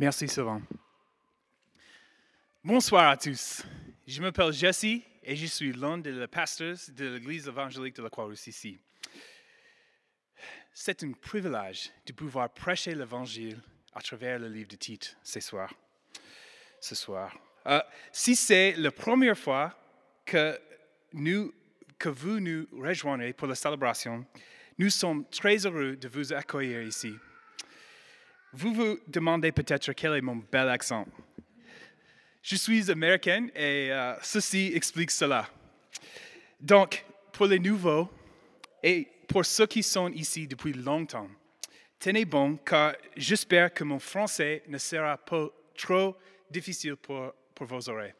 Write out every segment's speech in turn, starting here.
Merci souvent. Bonsoir à tous. Je m'appelle Jesse et je suis l'un des pasteurs de l'Église évangélique de la Croix-Rousse ici. C'est un privilège de pouvoir prêcher l'Évangile à travers le livre de Tite ce soir. Ce soir. Euh, si c'est la première fois que, nous, que vous nous rejoignez pour la célébration, nous sommes très heureux de vous accueillir ici. Vous vous demandez peut-être quel est mon bel accent. Je suis américaine et euh, ceci explique cela. Donc, pour les nouveaux et pour ceux qui sont ici depuis longtemps, tenez bon car j'espère que mon français ne sera pas trop difficile pour, pour vos oreilles.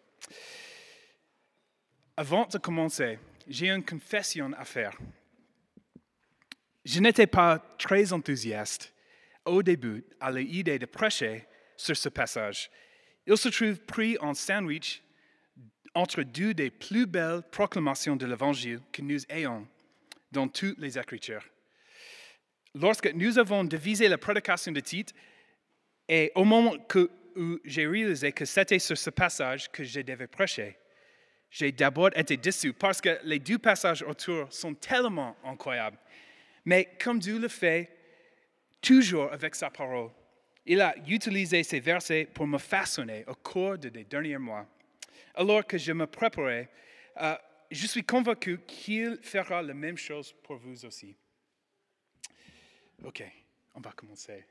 Avant de commencer, j'ai une confession à faire. Je n'étais pas très enthousiaste au début à l'idée de prêcher sur ce passage. Il se trouve pris en sandwich entre deux des plus belles proclamations de l'Évangile que nous ayons dans toutes les Écritures. Lorsque nous avons divisé la prédication de Tite, et au moment où j'ai réalisé que c'était sur ce passage que je devais prêcher, j'ai d'abord été déçu parce que les deux passages autour sont tellement incroyables. Mais comme Dieu le fait toujours avec sa parole. Il a utilisé ces versets pour me façonner au cours des derniers mois. Alors que je me préparais, euh, je suis convaincu qu'il fera la même chose pour vous aussi. OK, on va commencer.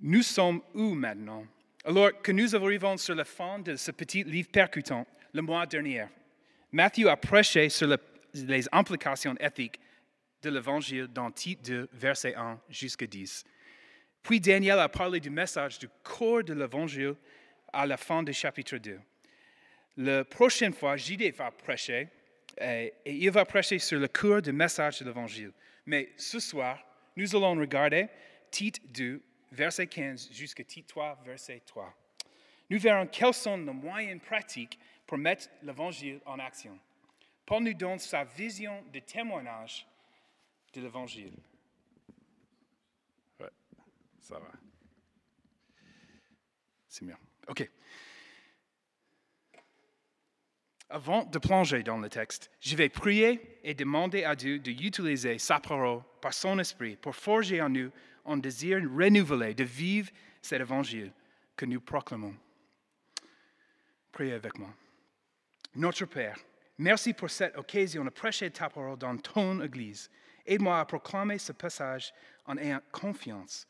Nous sommes où maintenant? Alors que nous arrivons sur la fin de ce petit livre percutant, le mois dernier, Matthew a prêché sur le les implications éthiques de l'Évangile dans Tite 2, verset 1 jusqu'à 10. Puis Daniel a parlé du message du corps de l'Évangile à la fin du chapitre 2. La prochaine fois, JD va prêcher et, il va prêcher sur le cours du message de l'Évangile. Mais ce soir, nous allons regarder Tite 2, verset 15 jusqu'à Tite 3, verset 3. Nous verrons quels sont les moyens pratiques pour mettre l'Évangile en action. Paul nous donne sa vision de témoignage de l'Évangile. Ouais, ça va. C'est bien. OK. Avant de plonger dans le texte, je vais prier et demander à Dieu d'utiliser sa parole par son esprit pour forger en nous un désir renouvelé de vivre cet évangile que nous proclamons. Priez avec moi. Notre Père, Merci pour cette occasion de prêcher ta parole dans ton Église. Aide-moi à proclamer ce passage en ayant confiance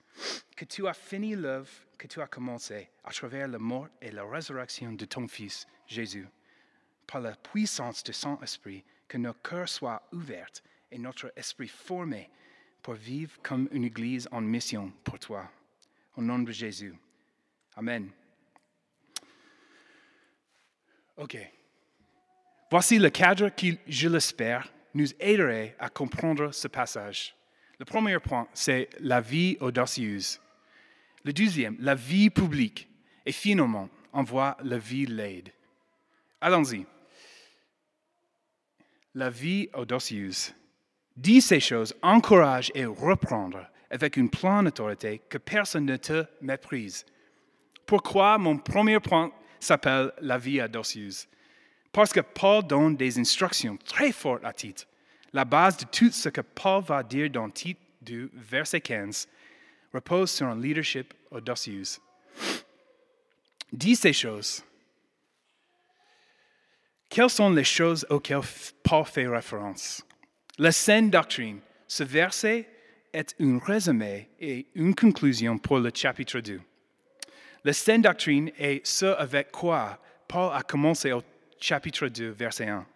que tu as fini l'œuvre que tu as commencée à travers la mort et la résurrection de ton Fils, Jésus. Par la puissance de Saint-Esprit, que nos cœurs soient ouverts et notre esprit formé pour vivre comme une Église en mission pour toi. Au nom de Jésus. Amen. OK. Voici le cadre qui, je l'espère, nous aiderait à comprendre ce passage. Le premier point, c'est la vie audacieuse. Le deuxième, la vie publique. Et finalement, on voit la vie laide. Allons-y. La vie audacieuse. Dis ces choses, encourage et reprendre avec une pleine autorité que personne ne te méprise. Pourquoi mon premier point s'appelle la vie audacieuse? Parce que Paul donne des instructions très fortes à Tite. La base de tout ce que Paul va dire dans Tite 2, verset 15, repose sur un leadership audacieux. Dis ces choses. Quelles sont les choses auxquelles Paul fait référence? La saine doctrine. Ce verset est un résumé et une conclusion pour le chapitre 2. La saine doctrine est ce avec quoi Paul a commencé au chapitre 2, verset 1.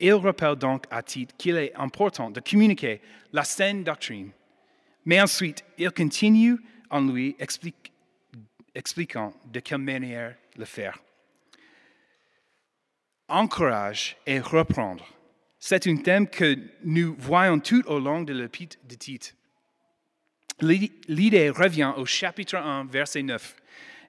Il rappelle donc à Tite qu'il est important de communiquer la saine doctrine. Mais ensuite, il continue en lui expliquant de quelle manière le faire. Encourage et reprendre. C'est un thème que nous voyons tout au long de l'épître de Tite. L'idée revient au chapitre 1, verset 9.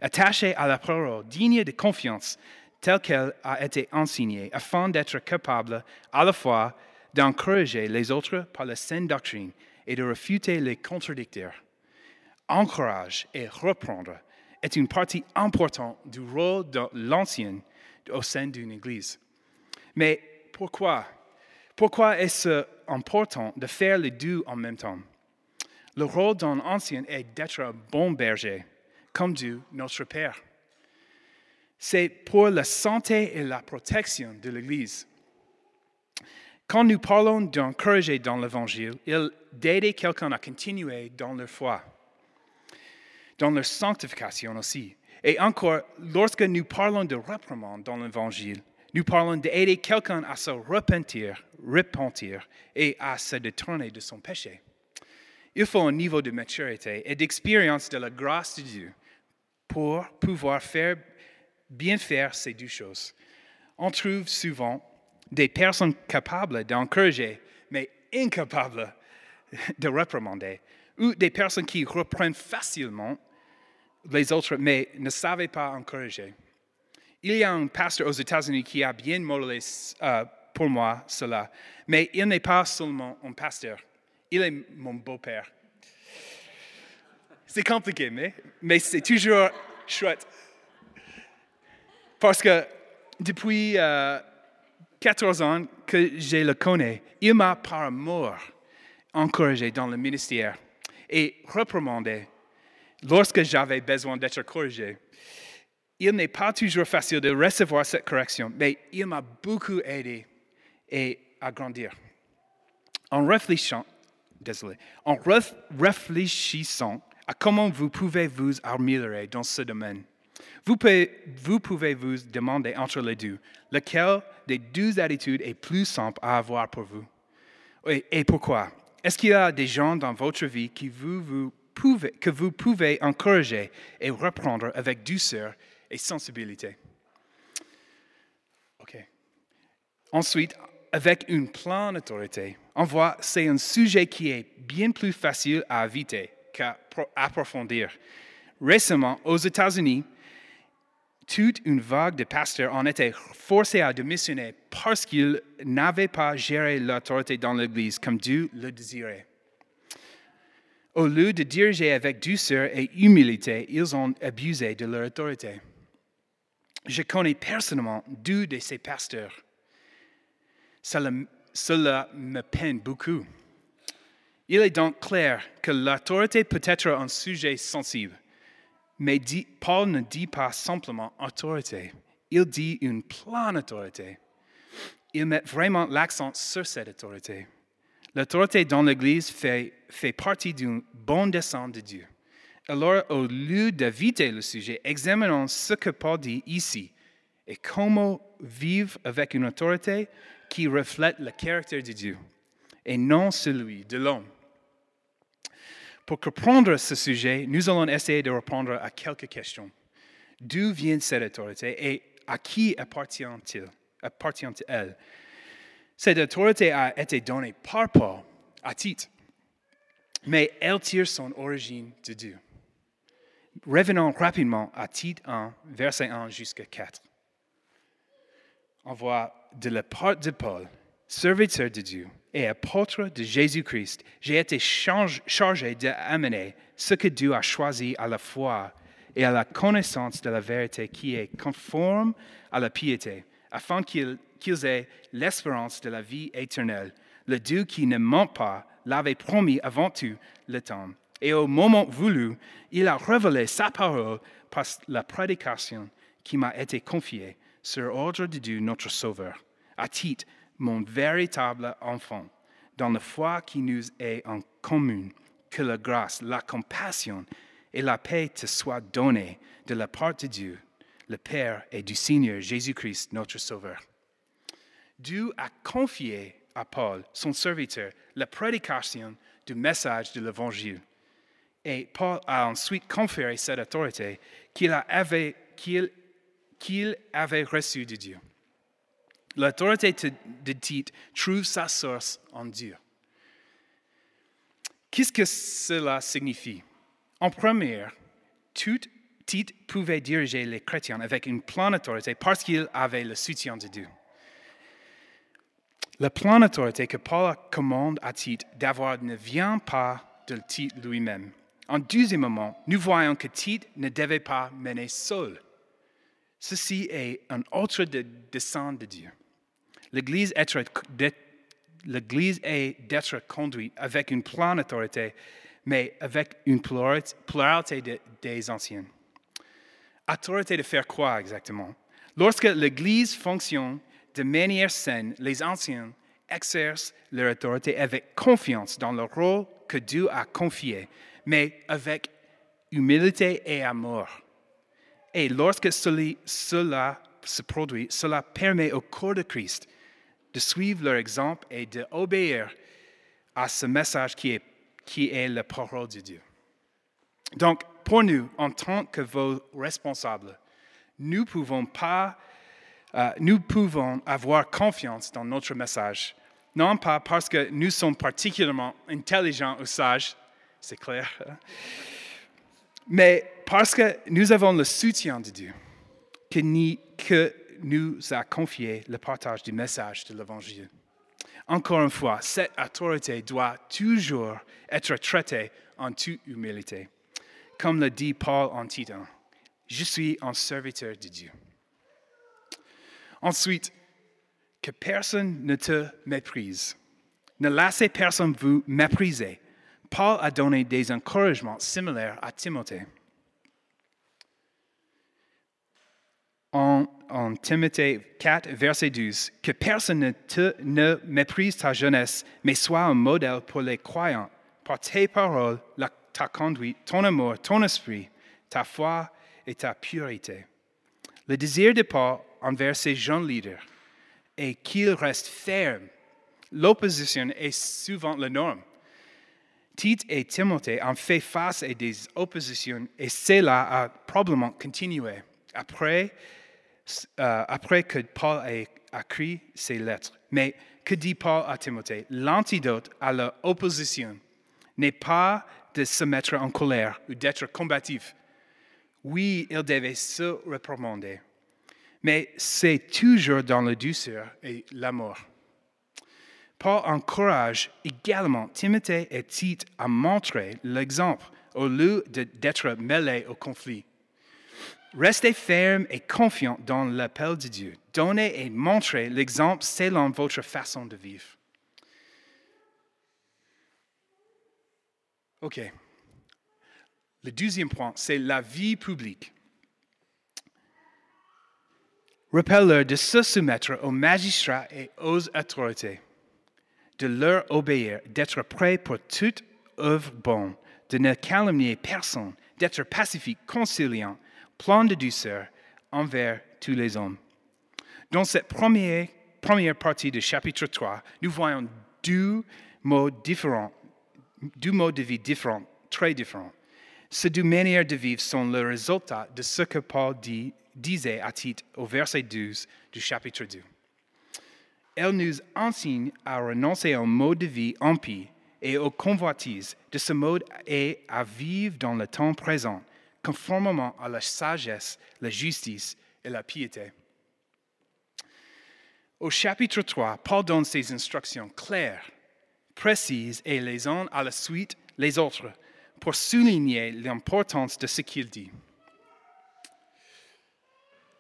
Attaché à la parole, digne de confiance, telle qu'elle a été enseignée, afin d'être capable à la fois d'encourager les autres par la saine doctrine et de refuter les contradicteurs. Encourage et reprendre est une partie importante du rôle de l'ancien au sein d'une Église. Mais pourquoi? Pourquoi est-ce important de faire les deux en même temps? Le rôle d'un ancien est d'être un bon berger, comme Dieu, notre Père. C'est pour la santé et la protection de l'Église. Quand nous parlons d'encourager dans l'Évangile, il d'aider quelqu'un à continuer dans leur foi, dans leur sanctification aussi. Et encore, lorsque nous parlons de reprimande dans l'Évangile, nous parlons d'aider quelqu'un à se repentir, repentir et à se détourner de son péché. Il faut un niveau de maturité et d'expérience de la grâce de Dieu pour pouvoir faire bien faire ces deux choses. On trouve souvent des personnes capables d'encourager, mais incapables de reprimander, ou des personnes qui reprennent facilement les autres, mais ne savaient pas encourager. Il y a un pasteur aux États-Unis qui a bien modelé euh, pour moi cela, mais il n'est pas seulement un pasteur, il est mon beau-père. C'est compliqué, mais, mais c'est toujours chouette. Parce que depuis 14 euh, ans que je le connais, il m'a par amour encouragé dans le ministère et reprimandé lorsque j'avais besoin d'être corrigé. Il n'est pas toujours facile de recevoir cette correction, mais il m'a beaucoup aidé et à grandir. En réfléchissant, désolé, en réfléchissant à comment vous pouvez vous améliorer dans ce domaine, vous pouvez, vous demander entre les deux, lequel des deux attitudes est plus simple à avoir pour vous? Et, pourquoi? Est-ce qu'il y a des gens dans votre vie que vous pouvez encourager et reprendre avec douceur et sensibilité? OK. Ensuite, avec une pleine autorité, on voit c'est un sujet qui est bien plus facile à éviter qu'à approfondir. Récemment, aux États-Unis, toute une vague de pasteurs en était forcés à démissionner parce qu'ils n'avaient pas géré l'autorité dans l'Église comme Dieu le désirait. Au lieu de diriger avec douceur et humilité, ils ont abusé de leur autorité. Je connais personnellement deux de ces pasteurs. cela me peine beaucoup. Il est donc clair que l'autorité peut être un sujet sensible. Mais Paul ne dit pas simplement autorité, il dit une pleine autorité. Il met vraiment l'accent sur cette autorité. L'autorité dans l'Église fait, fait partie d'un bon dessein de Dieu. Alors, au lieu d'éviter le sujet, examinons ce que Paul dit ici et comment vivre avec une autorité qui reflète le caractère de Dieu et non celui de l'homme. Pour comprendre ce sujet, nous allons essayer de répondre à quelques questions. D'où vient cette autorité et à qui appartient-elle? Appartient Cette autorité a été donnée par Paul à titre, mais elle tire son origine de Dieu. Revenons rapidement à Tite 1, verset 1 jusqu'à 4. On voit de la part de Paul, serviteur de Dieu, et apôtre de Jésus-Christ, j'ai été chargé d'amener ce que Dieu a choisi à la foi et à la connaissance de la vérité qui est conforme à la piété, afin qu'ils aient l'espérance de la vie éternelle. Le Dieu qui ne ment pas l'avait promis avant tout le temps. Et au moment voulu, il a révélé sa parole par la prédication qui m'a été confiée sur ordre de Dieu notre Sauveur, à titre mon véritable enfant, dans la foi qui nous est en commun, que la grâce, la compassion et la paix te soient données de la part de Dieu, le Père et du Seigneur Jésus-Christ, notre Sauveur. Dieu a confié à Paul, son serviteur, la prédication du message de l'Évangile. Et Paul a ensuite conféré cette autorité qu'il avait, qu'il avait reçue de Dieu. L'autorité de Tite trouve sa source en Dieu. Qu'est-ce que cela signifie? En premier, Tite pouvait diriger les chrétiens avec une pleine autorité parce qu'il avait le soutien de Dieu. Le plan d'autorité que Paul commande à Tite d'avoir ne vient pas de Tite lui-même. En deuxième moment, nous voyons que Tite ne devait pas mener seul. Ceci est un autre dessein de Dieu. L'Église est d'être conduite avec une plan d'autorité, mais avec une pluralité des anciens. Autorité de faire quoi exactement? Lorsque l'Église fonctionne de manière saine, les anciens exercent leur autorité avec confiance dans le rôle que Dieu a confié, mais avec humilité et amour. Et lorsque cela se produit, cela permet au corps de Christ de suivre leur exemple et d'obéir à ce message qui est, qui est la parole de Dieu. Donc, pour nous, en tant que vos responsables, nous pouvons pas, euh, nous pouvons avoir confiance dans notre message. Non pas parce que nous sommes particulièrement intelligents ou sages, c'est clair, mais parce que nous avons le soutien de Dieu, que, ni, que nous a confié le partage du message de l'Évangile. Encore une fois, cette autorité doit toujours être traitée en toute humilité. Comme le dit Paul en Titan, je suis un serviteur de Dieu. Ensuite, que personne ne te méprise. Ne laissez personne vous mépriser. Paul a donné des encouragements similaires à Timothée. En, Timothée 4, verset 12, que personne ne, méprise ta jeunesse, mais sois un modèle pour les croyants, par tes paroles, ta conduite, ton amour, ton esprit, ta foi et ta pureté. Le désir de Paul envers ses jeunes leaders est qu'ils restent fermes. L'opposition est souvent la norme. Tite et Timothée ont fait face à des oppositions et cela a probablement continué après, euh, après que Paul ait écrit ses lettres. Mais que dit Paul à Timothée? L'antidote à l'opposition n'est pas de se mettre en colère ou d'être combatif, oui, il devait se reprimander, mais c'est toujours dans la douceur et l'amour. Paul encourage également Timothée et Tite à montrer l'exemple au lieu d'être mêlés au conflit. Restez fermes et confiants dans l'appel de Dieu. Donnez et montrez l'exemple selon votre façon de vivre. OK. Le deuxième point, c'est la vie publique. Rappelle-leur de se soumettre aux magistrats et aux autorités, de leur obéir, d'être prêt pour toute œuvre bonne, de ne calomnier personne, d'être pacifique, conciliant, plein de douceur envers tous les hommes. Dans cette première, première partie du chapitre 3, nous voyons deux modes différents, deux modes de vie différents, très différents. Ces deux manières de vivre sont le résultat de ce que Paul disait à Tite au verset 12 du chapitre 2. Elle nous enseigne à renoncer au mode de vie impie et aux convoitises de ce mode et à vivre dans le temps présent, conformément à la sagesse, la justice et la piété. Au chapitre 3, Paul donne ses instructions claires, précises et les unes à la suite les autres pour souligner l'importance de ce qu'il dit.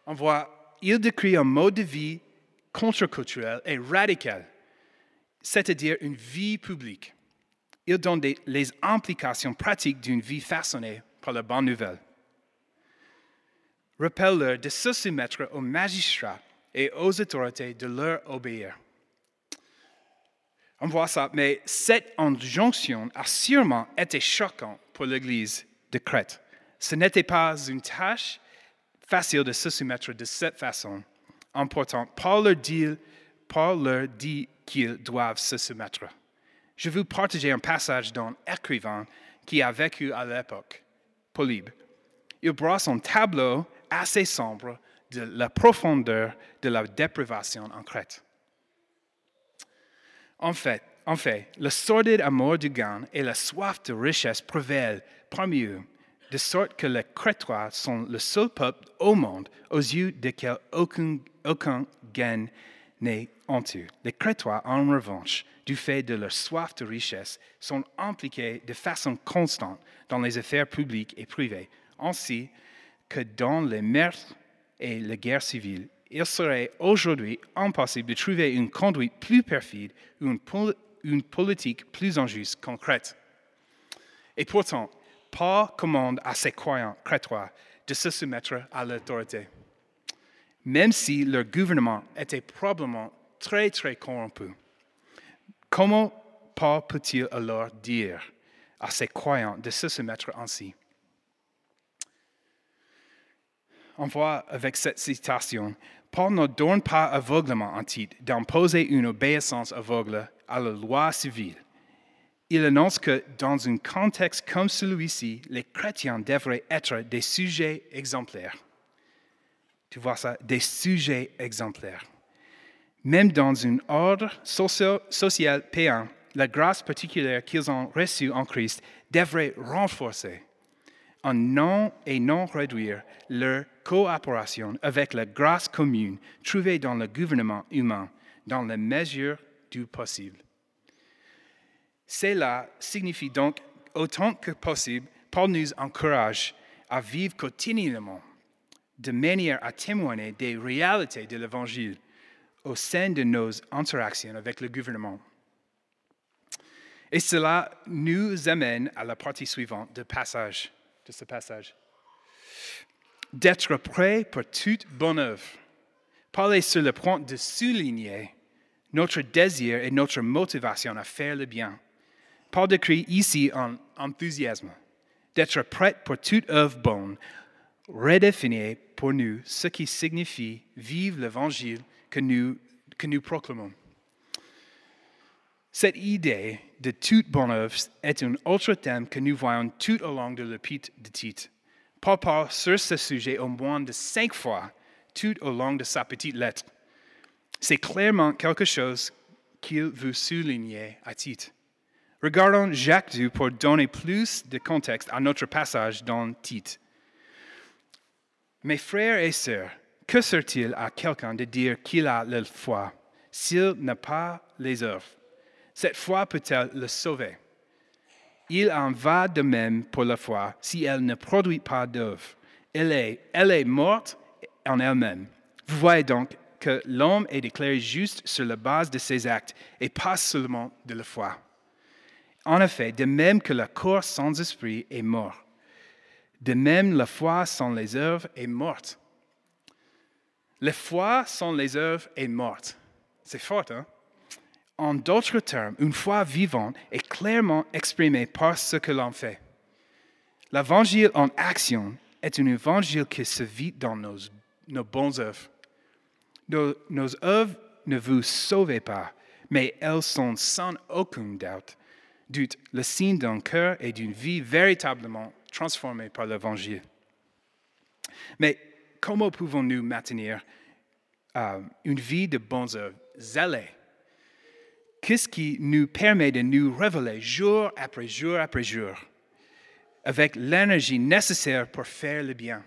On voit, il décrit un mode de vie contre-culturel et radical, c'est-à-dire une vie publique. Il donne les implications pratiques d'une vie façonnée par la bonne nouvelle. Rappelle-leur de se soumettre aux magistrats et aux autorités de leur obéir. On voit ça, mais cette injonction a sûrement été choquante pour l'Église de Crète. Ce n'était pas une tâche facile de se soumettre de cette façon. Important, Paul leur dit, leur dit qu'ils doivent se soumettre. Je vais vous partager un passage d'un écrivain qui a vécu à l'époque, Polybe. Il brosse un tableau assez sombre de la profondeur de la déprivation en Crète. En fait, en fait, le sordide amour du gain et la soif de richesse prévalent parmi eux, de sorte que les Crétois sont le seul peuple au monde aux yeux desquels aucun, aucun gain n'est honteux. Les Crétois, en revanche, du fait de leur soif de richesse, sont impliqués de façon constante dans les affaires publiques et privées, ainsi que dans les meurtres et les guerres civiles. Il serait aujourd'hui impossible de trouver une conduite plus perfide ou une, pol- une politique plus injuste concrète. Et pourtant, Paul commande à ses croyants crétois de se soumettre à l'autorité, même si leur gouvernement était probablement très très corrompu. Comment Paul peut-il alors dire à ses croyants de se soumettre ainsi? On voit avec cette citation, Paul ne donne pas aveuglement en titre d'imposer une obéissance aveugle à la loi civile. Il annonce que dans un contexte comme celui-ci, les chrétiens devraient être des sujets exemplaires. Tu vois ça, des sujets exemplaires. Même dans un ordre social païen, la grâce particulière qu'ils ont reçue en Christ devrait renforcer en non et non réduire leur coopération avec la grâce commune trouvée dans le gouvernement humain dans la mesure du possible. Cela signifie donc, autant que possible, Paul nous encourage à vivre quotidiennement de manière à témoigner des réalités de l'Évangile au sein de nos interactions avec le gouvernement. Et cela nous amène à la partie suivante de, passage, de ce passage. D'être prêt pour toute bonne œuvre. Paul est sur le point de souligner notre désir et notre motivation à faire le bien. Paul décrit ici un enthousiasme d'être prêt pour toute œuvre bonne, redéfinir pour nous ce qui signifie vivre l'évangile que nous, que nous proclamons. Cette idée de toute bonne œuvre est un autre thème que nous voyons tout au long de l'épître de Tite. Paul parle sur ce sujet au moins de cinq fois tout au long de sa petite lettre. C'est clairement quelque chose qu'il veut souligner à Tite. Regardons Jacques 2 pour donner plus de contexte à notre passage dans Tite. Mes frères et sœurs, que sert-il à quelqu'un de dire qu'il a la foi s'il n'a pas les œuvres? Cette foi peut-elle le sauver? Il en va de même pour la foi si elle ne produit pas d'œuvres. Elle est, elle est morte en elle-même. Vous voyez donc que l'homme est déclaré juste sur la base de ses actes et pas seulement de la foi. En effet, de même que le corps sans esprit est mort, de même la foi sans les œuvres est morte. La foi sans les œuvres est morte. C'est fort, hein? En d'autres termes, une foi vivante est clairement exprimée par ce que l'on fait. L'évangile en action est un évangile qui se vit dans nos, nos bonnes œuvres. Nos, œuvres ne vous sauvent pas, mais elles sont sans aucun doute, doute le signe d'un cœur et d'une vie véritablement transformée par l'évangile. Mais comment pouvons-nous maintenir euh, une vie de bonnes œuvres Qu'est-ce qui nous permet de nous révéler jour après jour après jour avec l'énergie nécessaire pour faire le bien?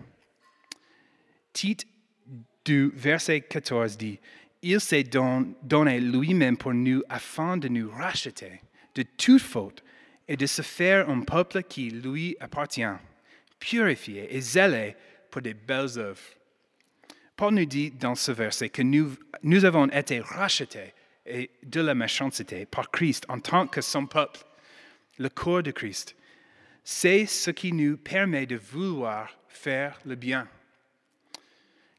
Tite du verset 14 dit, Il s'est don- donné lui-même pour nous afin de nous racheter de toute faute et de se faire un peuple qui lui appartient, purifié et zélé pour des belles œuvres. Paul nous dit dans ce verset que nous, nous avons été rachetés et de la méchanceté par Christ en tant que son peuple, le corps de Christ. C'est ce qui nous permet de vouloir faire le bien.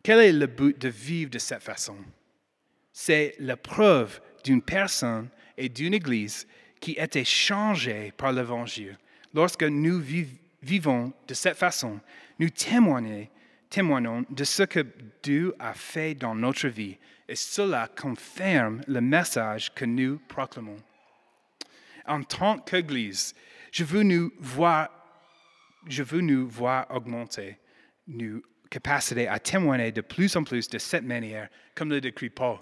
Quel est le but de vivre de cette façon? C'est la preuve d'une personne et d'une Église qui était changée par l'Évangile. Lorsque nous viv- vivons de cette façon, nous témoignons, de ce que Dieu a fait dans notre vie et cela confirme le message que nous proclamons. En tant qu'Église, je veux nous voir, je veux nous voir augmenter nos capacités à témoigner de plus en plus de cette manière, comme le décrit Paul.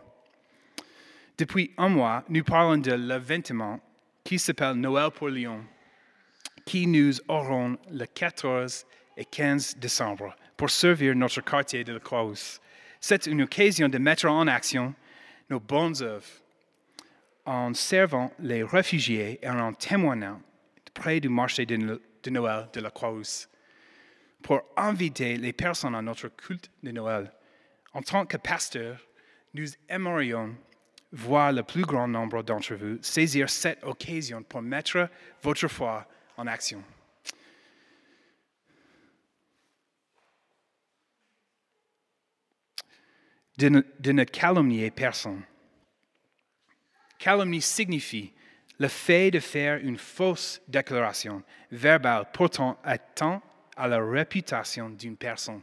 Depuis un mois, nous parlons de l'événement qui s'appelle Noël pour Lyon, qui nous aurons le 14 et 15 décembre pour servir notre quartier de la Croix. C'est une occasion de mettre en action nos bonnes œuvres, en servant les réfugiés et en témoignant près du marché de Noël de la Croix-Rousse, pour inviter les personnes à notre culte de Noël. En tant que pasteur, nous aimerions voir le plus grand nombre d'entre vous saisir cette occasion pour mettre votre foi en action. De ne, calomnier personne. Calomnie signifie le fait de faire une fausse déclaration verbale portant atteinte à la réputation d'une personne.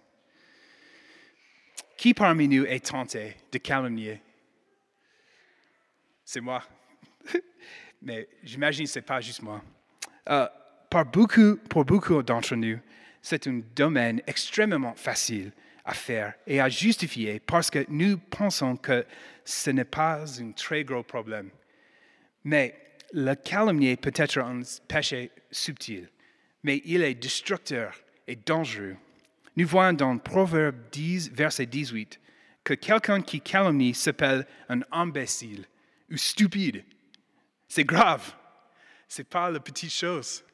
Qui parmi nous est tenté de calomnier C'est moi. Mais j'imagine que ce n'est pas juste moi. Euh, par beaucoup, pour beaucoup d'entre nous, c'est un domaine extrêmement facile à faire et à justifier parce que nous pensons que ce n'est pas un très gros problème. Mais le calomnier peut être un péché subtil, mais il est destructeur et dangereux. Nous voyons dans Proverbe 10, verset 18, que quelqu'un qui calomnie s'appelle un imbécile ou stupide. C'est grave. Ce n'est pas la petite chose.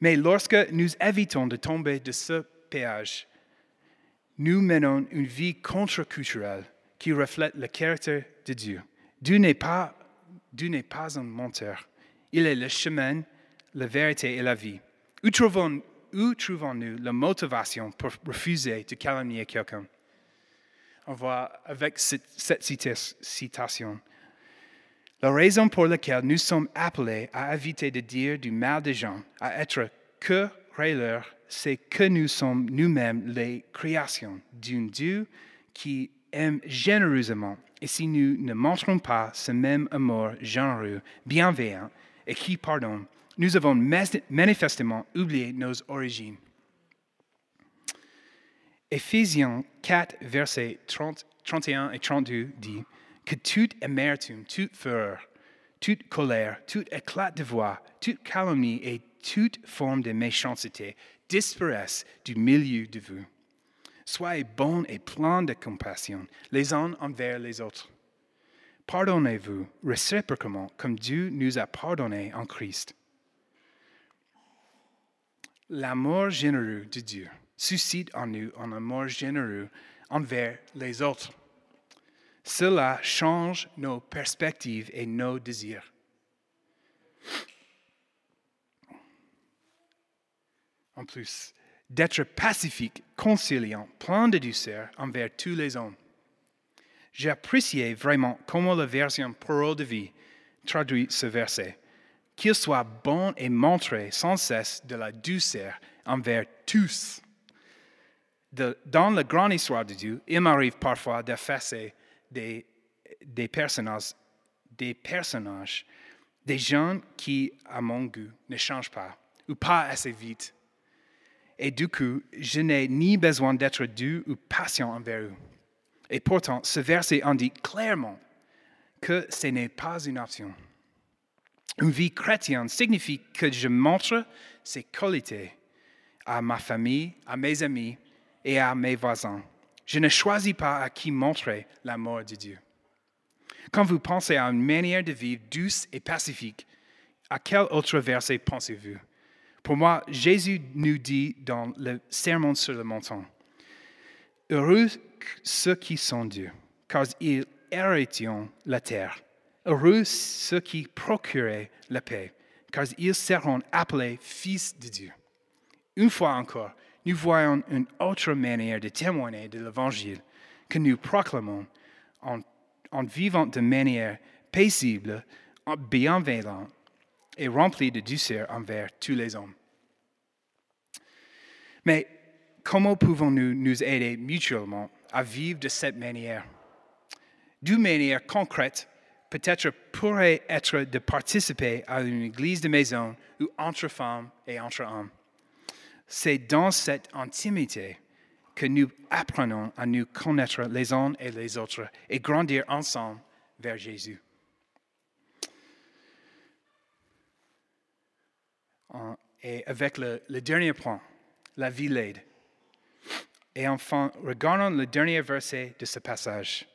Mais lorsque nous évitons de tomber de ce péage, nous menons une vie contre-culturelle qui reflète le caractère de Dieu. Dieu n'est pas, pas un menteur. Il est le chemin, la vérité et la vie. Où trouvons, où trouvons-nous la motivation pour refuser de calomnier quelqu'un? On voit avec cette citation. La raison pour laquelle nous sommes appelés à éviter de dire du mal des gens, à être que c'est que nous sommes nous-mêmes les créations d'un Dieu qui aime généreusement. Et si nous ne montrons pas ce même amour généreux, bienveillant et qui pardonne, nous avons manifestement oublié nos origines. Éphésiens 4, versets 31 et 32 dit que toute amertume, toute fureur, toute colère, tout éclat de voix, toute calomnie et toute forme de méchanceté disparaissent du milieu de vous. Soyez bons et pleins de compassion les uns envers les autres. Pardonnez-vous réciproquement comme Dieu nous a pardonné en Christ. L'amour généreux de Dieu suscite en nous un amour généreux envers les autres. Cela change nos perspectives et nos désirs. en plus, d'être pacifique, conciliant, plein de douceur envers tous les hommes. J'ai apprécié vraiment comment la version parole de vie traduit ce verset. Qu'il soit bon et montré sans cesse de la douceur envers tous. dans la grande histoire de Dieu, il m'arrive parfois d'effacer des, personnages, des personnages, des gens qui, à mon goût, ne changent pas ou pas assez vite et du coup, je n'ai ni besoin d'être doux ou patient envers eux. Et pourtant, ce verset indique clairement que ce n'est pas une option. Une vie chrétienne signifie que je montre ces qualités à ma famille, à mes amis et à mes voisins. Je ne choisis pas à qui montrer l'amour de Dieu. Quand vous pensez à une manière de vivre douce et pacifique, à quel autre verset pensez-vous? Pour moi, Jésus nous dit dans le Sermon sur le montant, Heureux ceux qui sont Dieu, car ils hériteront la terre. Heureux ceux qui procurent la paix, car ils seront appelés fils de Dieu. Une fois encore, nous voyons une autre manière de témoigner de l'Évangile que nous proclamons en, en vivant de manière paisible, bienveillante et rempli de douceur envers tous les hommes. Mais comment pouvons-nous nous aider mutuellement à vivre de cette manière? D'une manière concrète, peut-être pourrait être de participer à une église de maison ou entre femmes et entre hommes. C'est dans cette intimité que nous apprenons à nous connaître les uns et les autres et grandir ensemble vers Jésus. Et avec le, dernier point, la vie l'aide. Et enfin, regardons le dernier verset de ce passage.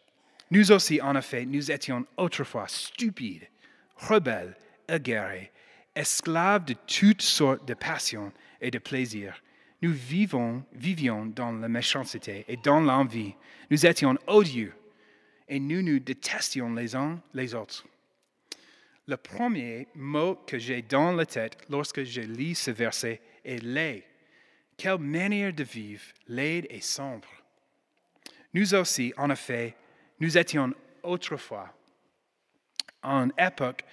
Nous aussi, en effet, nous étions autrefois stupides, rebelles, aguerris, esclaves de toutes sortes de passions et de plaisirs. Nous vivons, vivions dans la méchanceté et dans l'envie. Nous étions odieux et nous nous détestions les uns les autres. Le premier mot que j'ai dans la tête lorsque je lis ce verset est laid. Quelle manière de vivre laide et sombre. Nous aussi, en effet, nous étions autrefois. En époque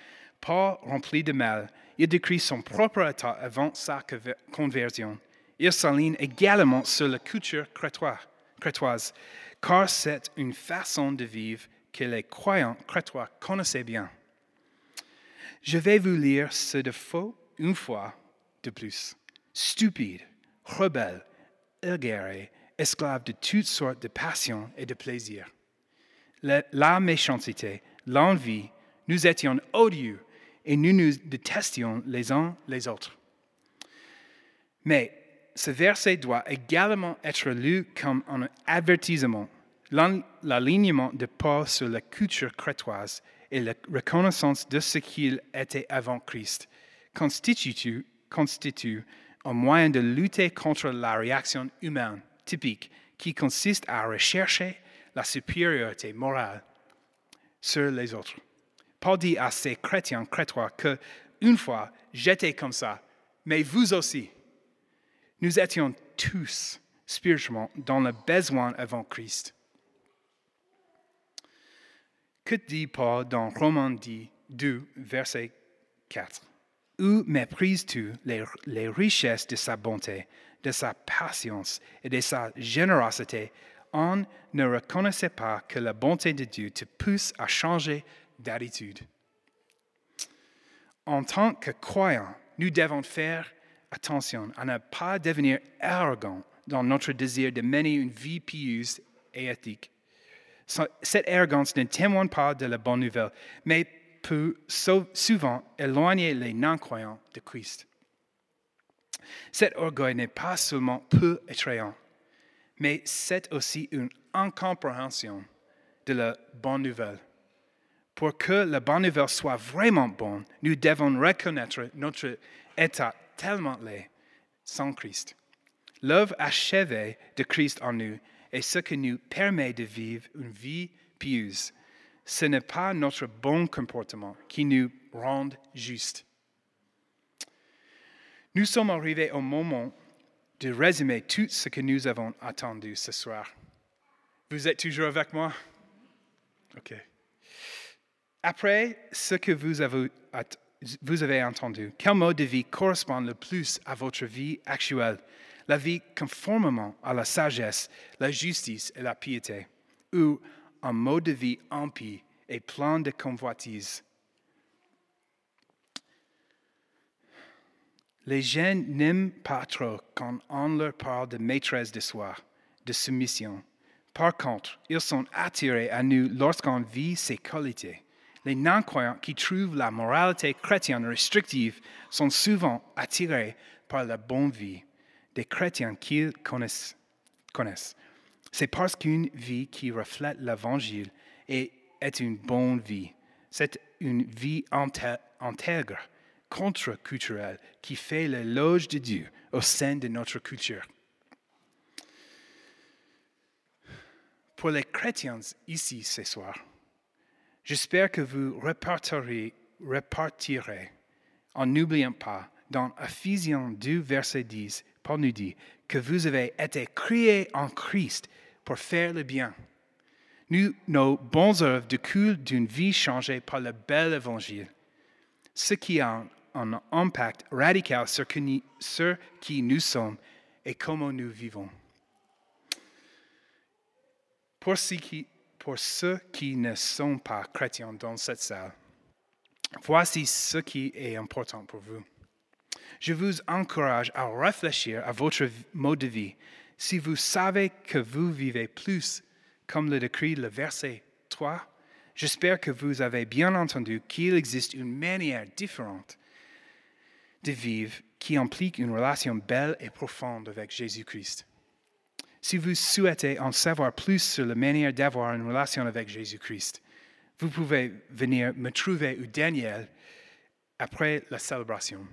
pas rempli de mal, il décrit son propre état avant sa conversion. Il s'aligne également sur la culture crétoise, car c'est une façon de vivre que les croyants crétois connaissaient bien. Je vais vous lire ce défaut une fois de plus. Stupide, rebelle, aguerri, esclave de toutes sortes de passions et de plaisirs. La, la méchanceté, l'envie, nous étions odieux et nous nous détestions les uns les autres. Mais ce verset doit également être lu comme un avertissement. L'alignement de Paul sur la culture crétoise et la reconnaissance de ce qu'il était avant Christ constitue, constitue un moyen de lutter contre la réaction humaine typique qui consiste à rechercher la supériorité morale sur les autres. Paul dit à ces chrétiens crétois que une fois j'étais comme ça, mais vous aussi. Nous étions tous spirituellement dans le besoin avant Christ. Que dit Paul dans Romains 2, verset 4 Où méprises-tu les, les richesses de sa bonté, de sa patience et de sa générosité? On ne reconnaissait pas que la bonté de Dieu te pousse à changer d'attitude. En tant que croyants, nous devons faire attention à ne pas devenir arrogants dans notre désir de mener une vie pieuse et éthique. Cette arrogance ne témoigne pas de la bonne nouvelle, mais peut souvent éloigner les non-croyants de Christ. Cet orgueil n'est pas seulement peu effrayant, mais c'est aussi une incompréhension de la bonne nouvelle. Pour que bonne nouvelle soit vraiment bonne, nous devons reconnaître notre état tellement laid sans Christ. L'œuvre achevée de Christ en nous est ce qui nous permet de vivre une vie pieuse. Ce n'est pas notre bon comportement qui nous rend justes. Nous sommes arrivés au moment de résumer tout ce que nous avons attendu ce soir. Vous êtes toujours avec moi? OK. Après ce que vous avez, entendu, quel mode de vie correspond le plus à votre vie actuelle, la vie conformément à la sagesse, la justice et la piété, ou un mode de vie impie et plein de convoitises? Les jeunes n'aiment pas trop quand on leur parle de maîtresse de soi, de soumission. Par contre, ils sont attirés à nous lorsqu'on vit ces qualités. Les non-croyants qui trouvent la moralité chrétienne restrictive sont souvent attirés par la bonne vie des chrétiens qu'ils connaissent. C'est parce qu'une vie qui reflète l'Évangile est, une bonne vie. C'est une vie intègre, contre-culturelle, qui fait l'éloge de Dieu au sein de notre culture. Pour les chrétiens ici ce soir, J'espère que vous repartirez, en n'oubliant pas dans Ephésiens 2, verset 10, Paul nous dit que vous avez été créés en Christ pour faire le bien. Nous, nos bonnes œuvres découlent d'une vie changée par le bel évangile, ce qui a un impact radical sur qui nous sommes et comment nous vivons. Pour ce qui, pour ceux qui ne sont pas chrétiens dans cette salle. Voici ce qui est important pour vous. Je vous encourage à réfléchir à votre mode de vie. Si vous savez que vous vivez plus, comme le décrit le verset 3, j'espère que vous avez bien entendu qu'il existe une manière différente de vivre qui implique une relation belle et profonde avec Jésus-Christ. Si vous souhaitez en savoir plus sur la manière d'avoir une relation avec Jésus-Christ, vous pouvez venir me trouver ou Daniel après la célébration.